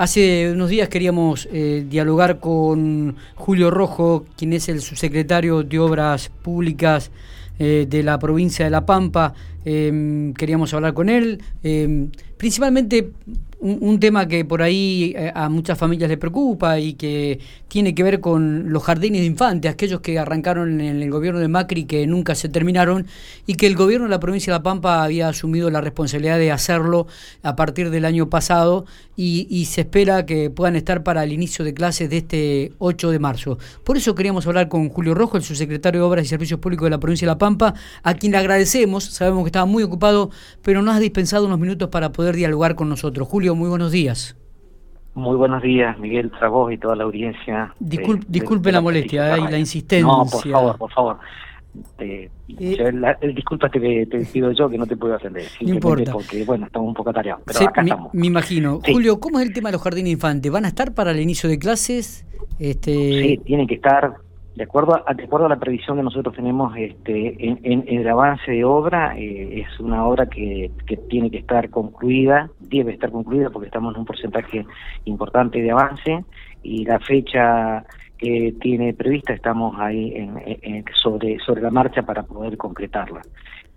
Hace unos días queríamos eh, dialogar con Julio Rojo, quien es el subsecretario de Obras Públicas eh, de la provincia de La Pampa. Em, queríamos hablar con él, em, principalmente un, tema que por ahí eh, a muchas familias le preocupa y que tiene que ver con los jardines de infantes, aquellos que arrancaron en el gobierno de Macri que nunca se terminaron y que el gobierno de la provincia de La Pampa había asumido la responsabilidad de hacerlo a partir del año pasado y, se espera que puedan estar para el inicio de clases de este 8 de marzo. Por eso queríamos hablar con Julio Rojo, el subsecretario de Obras y Servicios Públicos de la provincia de La Pampa, a quien le agradecemos, sabemos que estaba muy ocupado, pero nos ha dispensado unos minutos para poder dialogar con nosotros. Julio, muy buenos días. Muy buenos días, Miguel Trabó y toda la audiencia. disculpe la, molestia eh, y la insistencia. No, por favor, por favor. Eh, el disculpa te, pido yo que no te puedo atender. No importa. Porque, bueno, estamos un poco atareados. Pero acá me, estamos. me imagino. Julio, ¿cómo es el tema de los jardines infantes? ¿Van a estar para el inicio de clases? Este... Sí, tienen que estar de acuerdo a, de acuerdo a la previsión que nosotros tenemos este, en, el avance de obra, eh, es una obra que, que, tiene que estar concluida, debe estar concluida porque estamos en un porcentaje importante de avance y la fecha que tiene prevista estamos ahí en, sobre, sobre la marcha para poder concretarla.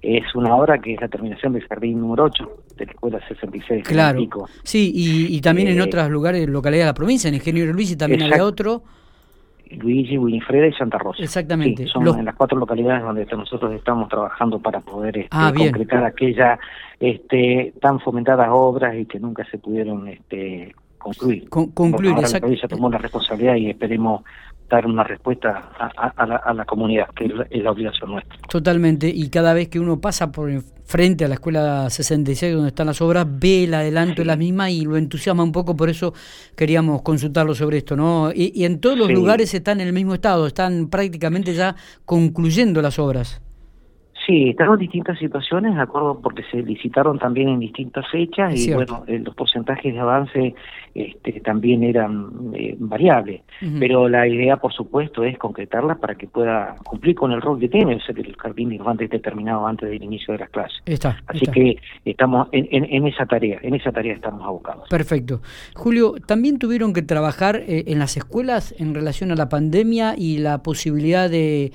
Es una obra que es la terminación del jardín número 8 de la escuela 66. Claro. Sí, y, y también en eh, otros lugares, localidades de la provincia, en Ingeniero Luis y también hay otro. Luigi, Winifreda y Santa Rosa. Exactamente. son en las cuatro localidades donde nosotros estamos trabajando para poder este, ah, concretar aquellas este, tan fomentadas obras y que nunca se pudieron este, concluir. concluir, ahora la provincia tomó la responsabilidad y esperemos dar una respuesta a, la, comunidad, que es la, obligación nuestra. Totalmente, y cada vez que uno pasa por frente a la escuela 66 donde están las obras, ve el adelanto de la misma y lo entusiasma un poco, por eso queríamos consultarlo sobre esto, ¿no? Y, en todos los lugares están en el mismo estado, están prácticamente ya concluyendo las obras. Sí, estamos en distintas situaciones, de acuerdo, porque se licitaron también en distintas fechas y bueno, eh, los porcentajes de avance este, también eran eh, variables. Pero la idea, por supuesto, es concretarla para que pueda cumplir con el rol que tiene, o sea, que el jardín de infantes esté terminado antes del inicio de las clases. Está, Así que estamos en, en, esa tarea, en esa tarea estamos abocados. Perfecto. Julio, también tuvieron que trabajar eh, en las escuelas en relación a la pandemia y la posibilidad de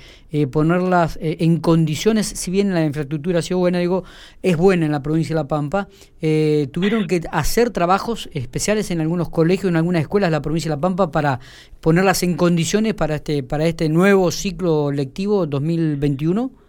ponerlas en condiciones si bien la infraestructura ha sido buena, digo, es buena en la provincia de La Pampa, eh, tuvieron que hacer trabajos especiales en algunos colegios, en algunas escuelas de la provincia de La Pampa para ponerlas en condiciones para este, para este nuevo ciclo lectivo 2021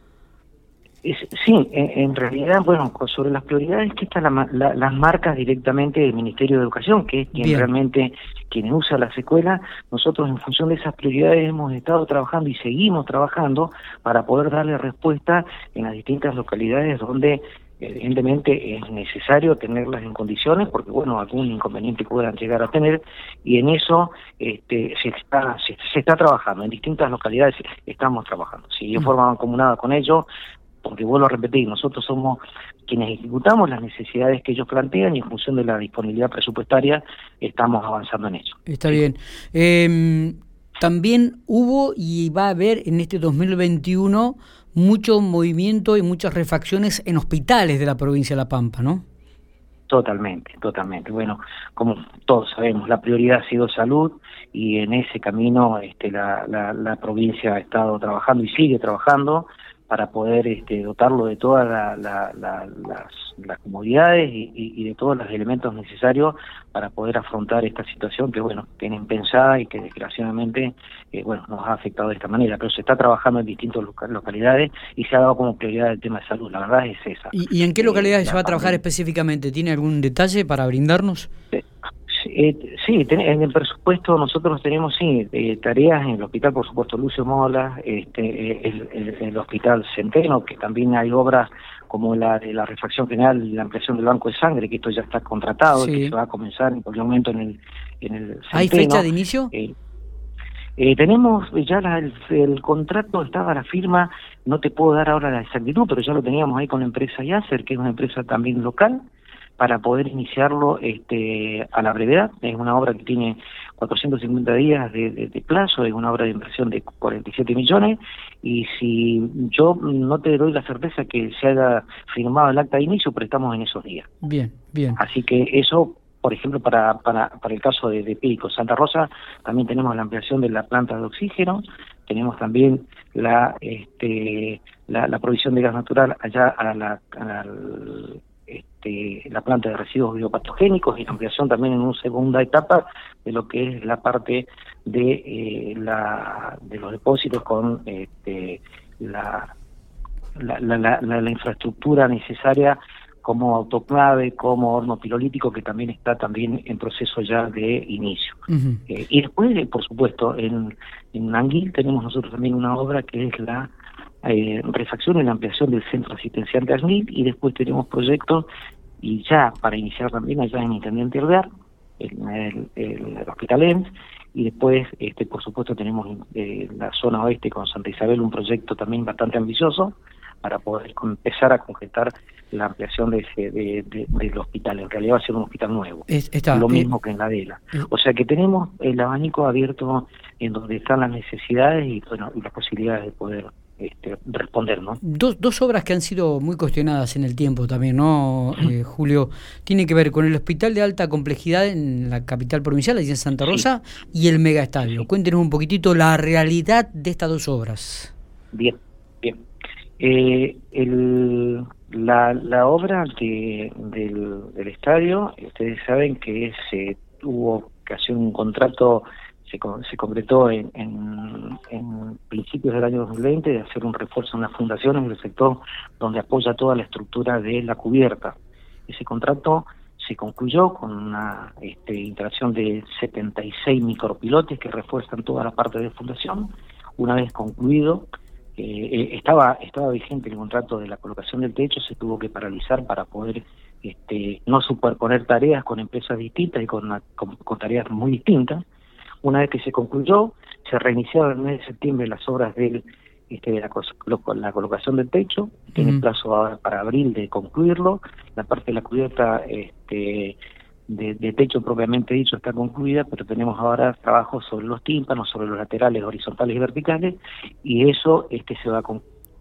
sí, en, realidad, bueno, sobre las prioridades que están las marcas directamente del Ministerio de Educación, que es quien realmente quien usa las escuelas, nosotros en función de esas prioridades hemos estado trabajando y seguimos trabajando para poder darle respuesta en las distintas localidades donde evidentemente es necesario tenerlas en condiciones porque bueno algún inconveniente puedan llegar a tener y en eso este, se está se, está trabajando. En distintas localidades estamos trabajando. Si yo mm. forma mancomunada con ellos porque vuelvo a repetir, nosotros somos quienes ejecutamos las necesidades que ellos plantean y en función de la disponibilidad presupuestaria estamos avanzando en eso. Está bien. Em, también hubo y va a haber en este 2021 mucho movimiento y muchas refacciones en hospitales de la provincia de La Pampa, ¿no? Totalmente, totalmente. Bueno, como todos sabemos, la prioridad ha sido salud y en ese camino este, la, la, la provincia ha estado trabajando y sigue trabajando para poder este, dotarlo de todas las, las, comodidades y, de todos los elementos necesarios para poder afrontar esta situación que bueno tienen pensada y que desgraciadamente eh, bueno nos ha afectado de esta manera. Pero se está trabajando en distintas localidades y se ha dado como prioridad el tema de salud. La verdad es esa. Y, en qué localidades se va a trabajar específicamente tiene algún detalle para brindarnos eh, sí, en el presupuesto nosotros tenemos sí eh, tareas en el hospital, por supuesto, Lucio Mola, este, el, hospital Centeno, que también hay obras como la de la refacción general y la ampliación del banco de sangre, que esto ya está contratado y que se va a comenzar en cualquier momento en el, en el Centeno. ¿Hay fecha de inicio? Eh, eh, tenemos ya el, el, contrato, estaba la firma, no te puedo dar ahora la exactitud, pero ya lo teníamos ahí con la empresa Yacer, que es una empresa también local, para poder iniciarlo este, a la brevedad. Es una obra que tiene 450 días de, plazo, es una obra de inversión de 47 millones y si yo no te doy la certeza que se haya firmado el acta de inicio, pero estamos en esos días. Bien, bien. Así que eso por ejemplo, para, para, para el caso de, de Pico, Santa Rosa, también tenemos la ampliación de la planta de oxígeno, tenemos también la, este, la, provisión de gas natural allá a la, este, la planta de residuos biopatogénicos y la ampliación también en una segunda etapa de lo que es la parte de, eh, la, de los depósitos con este, la, la, la, la, infraestructura necesaria como autoclave, como horno pirolítico, que también está también en proceso ya de inicio. Eh, y después, por supuesto, en, en Anguil tenemos nosotros también una obra que es la eh, refacción y la ampliación del centro asistencial de Anguil, y después tenemos proyectos, y ya para iniciar también allá en Intendente Alvear, en el, el, Hospital EMS, y después, este, por supuesto, tenemos en eh, la zona oeste con Santa Isabel un proyecto también bastante ambicioso, para poder empezar a concretar la ampliación de ese, de, del hospital. En realidad va a ser un hospital nuevo, lo eh, mismo que en la DELA. Eh. o sea que tenemos el abanico abierto en donde están las necesidades y, bueno, y las posibilidades de poder este, responder, ¿no? Dos, dos obras que han sido muy cuestionadas en el tiempo también, ¿no, eh, Julio? Tiene que ver con el hospital de alta complejidad en la capital provincial, allí en Santa Rosa, y el megaestadio. Cuéntenos un poquitito la realidad de estas dos obras. Bien, bien. Eh, el, la, la obra de, del, del, estadio, ustedes saben que se tuvo que hacer un contrato, se, se concretó en, en, principios del año 2020 de hacer un refuerzo en las fundaciones del sector donde apoya toda la estructura de la cubierta. Ese contrato se concluyó con una este, interacción de 76 micropilotes que refuerzan toda la parte de fundación. Una vez concluido, eh, estaba estaba vigente el contrato de la colocación del techo, se tuvo que paralizar para poder este, no superponer tareas con empresas distintas y con, tareas muy distintas. Una vez que se concluyó, se reiniciaron en el mes de septiembre las obras del, este, de la, la colocación del techo, tiene plazo ahora para abril de concluirlo, la parte de la cubierta este, de, techo propiamente dicho está concluida, pero tenemos ahora trabajo sobre los tímpanos, sobre los laterales horizontales y verticales, y eso este se va a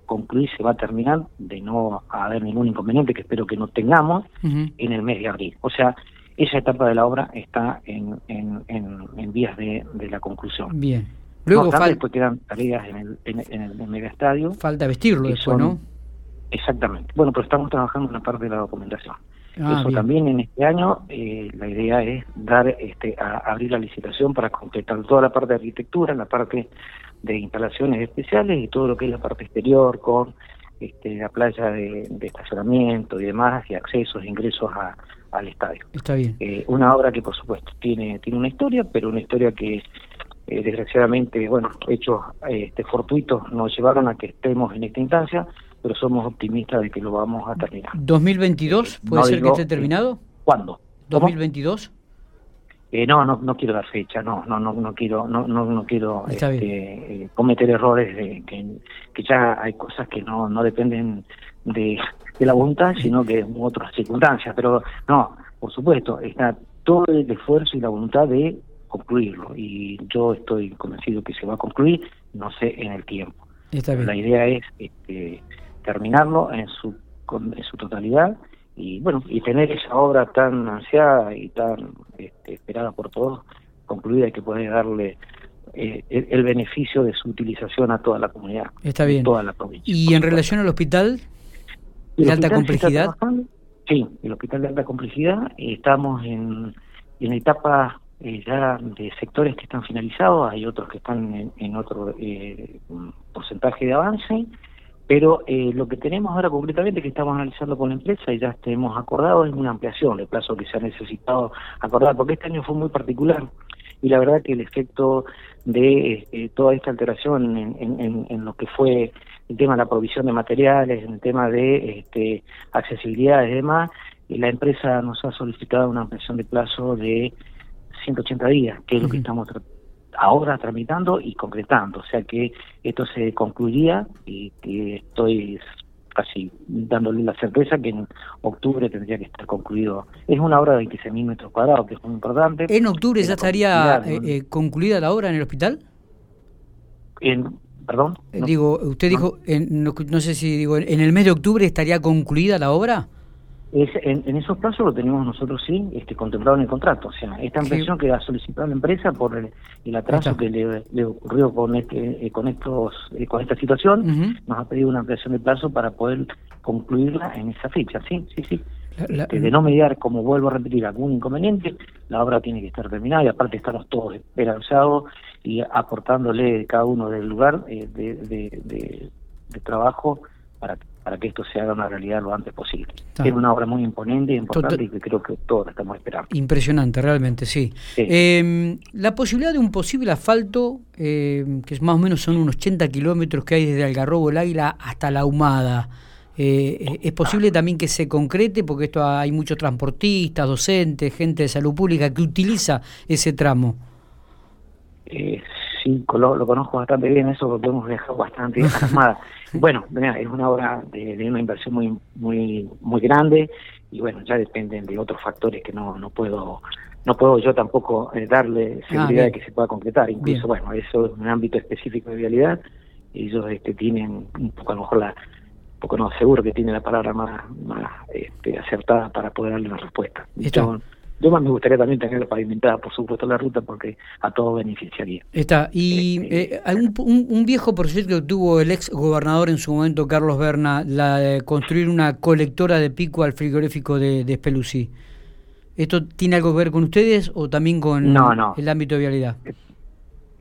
concluir, se va a terminar, de no haber ningún inconveniente, que espero que no tengamos, en el mes de abril. O sea, esa etapa de la obra está en, en, en, vías de, de, la conclusión. Bien. Luego falta... después quedan tareas en el, en, el, mega estadio. Falta vestirlo después, ¿no? Exactamente. Bueno, pero estamos trabajando en la parte de la documentación. Ah, Eso también en este año eh, la idea es dar este a, abrir la licitación para completar toda la parte de arquitectura, la parte de instalaciones especiales y todo lo que es la parte exterior con este, la playa de, estacionamiento y demás y accesos e ingresos al estadio. Está bien. Eh, una obra que por supuesto tiene tiene una historia, pero una historia que eh, desgraciadamente, bueno, hechos este, fortuitos nos llevaron a que estemos en esta instancia pero somos optimistas de que lo vamos a terminar. ¿2022 eh, puede ser que esté terminado? ¿Cuándo? ¿2022? Eh, no, no, no quiero dar fecha, no, no, no, no quiero, no, no, no quiero este, eh, cometer errores de que, que ya hay cosas que no, no dependen de, de la voluntad, sino que de otras circunstancias. Pero no, por supuesto, está todo el esfuerzo y la voluntad de concluirlo y yo estoy convencido que se va a concluir, no sé en el tiempo. Está bien. La idea es este, terminarlo en su, en su totalidad y bueno y tener esa obra tan ansiada y tan este, esperada por todos concluida y que puede darle eh, el, beneficio de su utilización a toda la comunidad está bien toda la provincia y en relación al hospital de alta complejidad sí el hospital de alta complejidad. Estamos en en etapa eh, ya de sectores que están finalizados. Hay otros que están en, en otro eh, porcentaje de avance. Pero eh, lo que tenemos ahora concretamente que estamos analizando con la empresa y ya hemos acordado es una ampliación del plazo que se ha necesitado acordar, porque este año fue muy particular. Y la verdad que el efecto de eh, toda esta alteración en, lo que fue el tema de la provisión de materiales, en el tema de este, accesibilidad y demás, y la empresa nos ha solicitado una ampliación de plazo de 180 días, que es lo que estamos tratando ahora tramitando y concretando. O sea que esto se concluiría y que estoy casi dándole la certeza que en octubre tendría que estar concluido. Es una obra de 26.000 metros cuadrados, que es muy importante. ¿En octubre ya estaría eh, eh, concluida la obra en el hospital? En, perdón. Eh, digo, usted dijo, no, sé si digo, ¿en el mes de octubre estaría concluida la obra? Es, en, esos plazos lo tenemos nosotros sí este, contemplado en el contrato. O sea, esta ampliación que ha solicitado la empresa por el, atraso que le, ocurrió con este, eh, con estos, eh, con esta situación, nos ha pedido una ampliación de plazo para poder concluirla en esa fecha. Sí, sí, sí. Este, de no mediar, como vuelvo a repetir, algún inconveniente, la obra tiene que estar terminada y aparte estamos todos esperanzados y aportándole cada uno del lugar eh, de, de, de trabajo para para que esto se haga una realidad lo antes posible. Es una obra muy imponente y importante y que creo que todos estamos esperando. Impresionante, realmente, sí. Em, la posibilidad de un posible asfalto, em, que es más o menos son unos 80 kilómetros que hay desde Algarrobo, el Águila, hasta La Humada. Eh, ¿Es posible también que se concrete? Porque esto hay muchos transportistas, docentes, gente de salud pública que utiliza ese tramo. Eh, sí, lo, conozco bastante bien, eso porque hemos viajado bastante armada. bueno, es una obra de, una inversión muy muy muy grande y bueno, ya dependen de otros factores que no no puedo no puedo yo tampoco eh, darle ah, seguridad de que se pueda concretar. Incluso, bueno, eso es un ámbito específico de vialidad. Ellos este, tienen un poco, a lo mejor, la, un poco no, seguro que tiene la palabra más, más este, acertada para poder darle una respuesta. Yo más me gustaría también tenerlo pavimentada, por supuesto, la ruta, porque a todo beneficiaría. Está. Y eh, eh un, un, viejo proyecto que tuvo el ex gobernador en su momento, Carlos Berna, la de construir una colectora de pico al frigorífico de, de ¿Esto tiene algo que ver con ustedes o también con el ámbito de vialidad?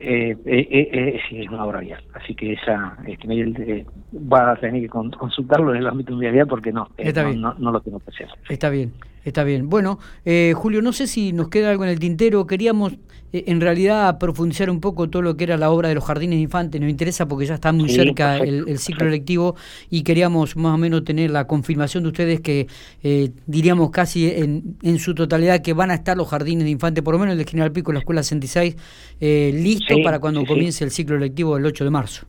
Eh, eh, eh, sí, es una obra vial. Así que esa este, va a tener que consultarlo en el ámbito de vialidad porque no, no, no, lo tengo que hacer. Está bien. Está bien. Bueno, eh, Julio, no sé si nos queda algo en el tintero. Queríamos, eh, en realidad, profundizar un poco todo lo que era la obra de los jardines de infantes. Nos interesa porque ya está muy cerca el, ciclo electivo y queríamos más o menos tener la confirmación de ustedes que eh, diríamos casi en, en, su totalidad que van a estar los jardines de infantes, por lo menos el de General Pico, la Escuela 66, eh, listo para cuando comience el ciclo electivo el 8 de marzo.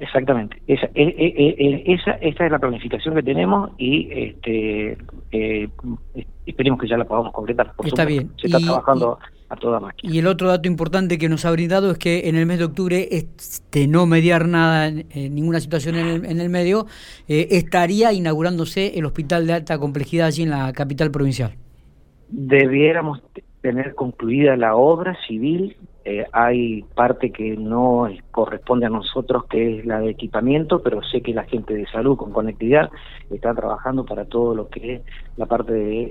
Exactamente. Esa, e, e, e, esa, esa es la planificación que tenemos y este, eh, esperemos que ya la podamos concretar. está bien. Se está trabajando a toda máquina. Y el otro dato importante que nos ha brindado es que en el mes de octubre, este, no mediar nada, en, ninguna situación en el, en el medio, eh, estaría inaugurándose el hospital de alta complejidad allí en la capital provincial. Debiéramos tener concluida la obra civil eh, hay parte que no corresponde a nosotros, que es la de equipamiento, pero sé que la gente de salud con conectividad está trabajando para todo lo que es la parte de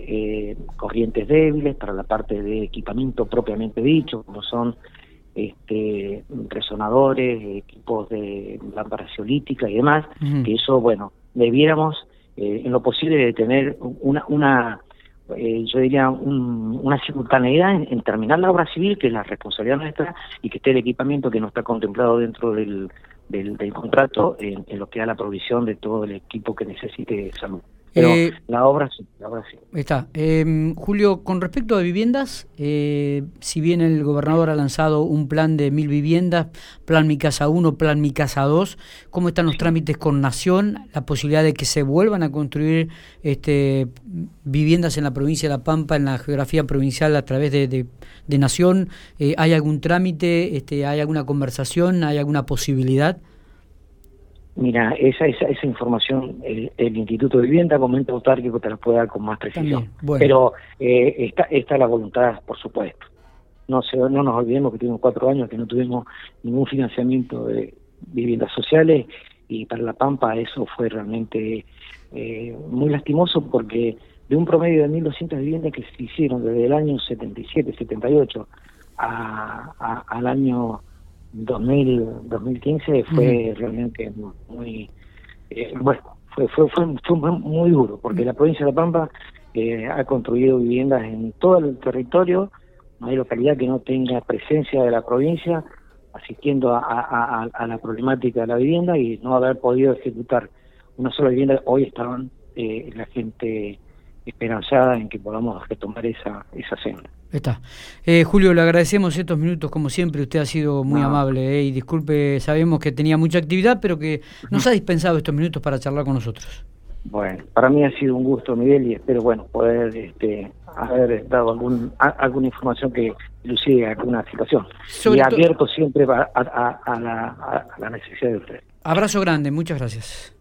eh, corrientes débiles, para la parte de equipamiento propiamente dicho, como son este, resonadores, equipos de lámparas geolíticas y demás, que eso, bueno, debiéramos eh, en lo posible de tener una, una eh, yo diría, una simultaneidad en, terminar la obra civil, que es la responsabilidad nuestra, y que esté el equipamiento que no está contemplado dentro del, del, contrato en, lo que da la provisión de todo el equipo que necesite salud. Pero eh, la obra sí, la obra sí. Está. Em, Julio, con respecto a viviendas, eh, si bien el gobernador ha lanzado un plan de mil viviendas, plan Mi Casa 1, plan Mi Casa 2, ¿cómo están los trámites con Nación? La posibilidad de que se vuelvan a construir este, viviendas en la provincia de La Pampa, en la geografía provincial a través de, de, Nación. Eh, ¿Hay algún trámite? Este, ¿Hay alguna conversación? ¿Hay alguna posibilidad? Mira, esa, esa, esa información el, Instituto de Vivienda, Momento Autárquico, te la puede dar con más precisión. Pero eh, está, está la voluntad, por supuesto. No, se, no nos olvidemos que tuvimos cuatro años que no tuvimos ningún financiamiento de viviendas sociales y para La Pampa eso fue realmente eh, muy lastimoso porque de un promedio de 1.200 viviendas que se hicieron desde el año 77, 78 a, a, al año 2000, 2015 fue realmente muy, eh, bueno, fue, fue, fue, muy duro, porque la provincia de La Pampa eh, ha construido viviendas en todo el territorio, no hay localidad que no tenga presencia de la provincia asistiendo a, la problemática de la vivienda y no haber podido ejecutar una sola vivienda, hoy estaban eh, la gente esperanzada en que podamos retomar esa, esa senda. Está. Eh, Julio, le agradecemos estos minutos, como siempre, usted ha sido muy amable eh, y disculpe, sabemos que tenía mucha actividad, pero que nos ha dispensado estos minutos para charlar con nosotros. Bueno, para mí ha sido un gusto, Miguel, y espero, bueno, poder este, haber dado algún, alguna información que ilusive alguna situación. y abierto siempre a, a, la, a la necesidad de usted. Abrazo grande, muchas gracias.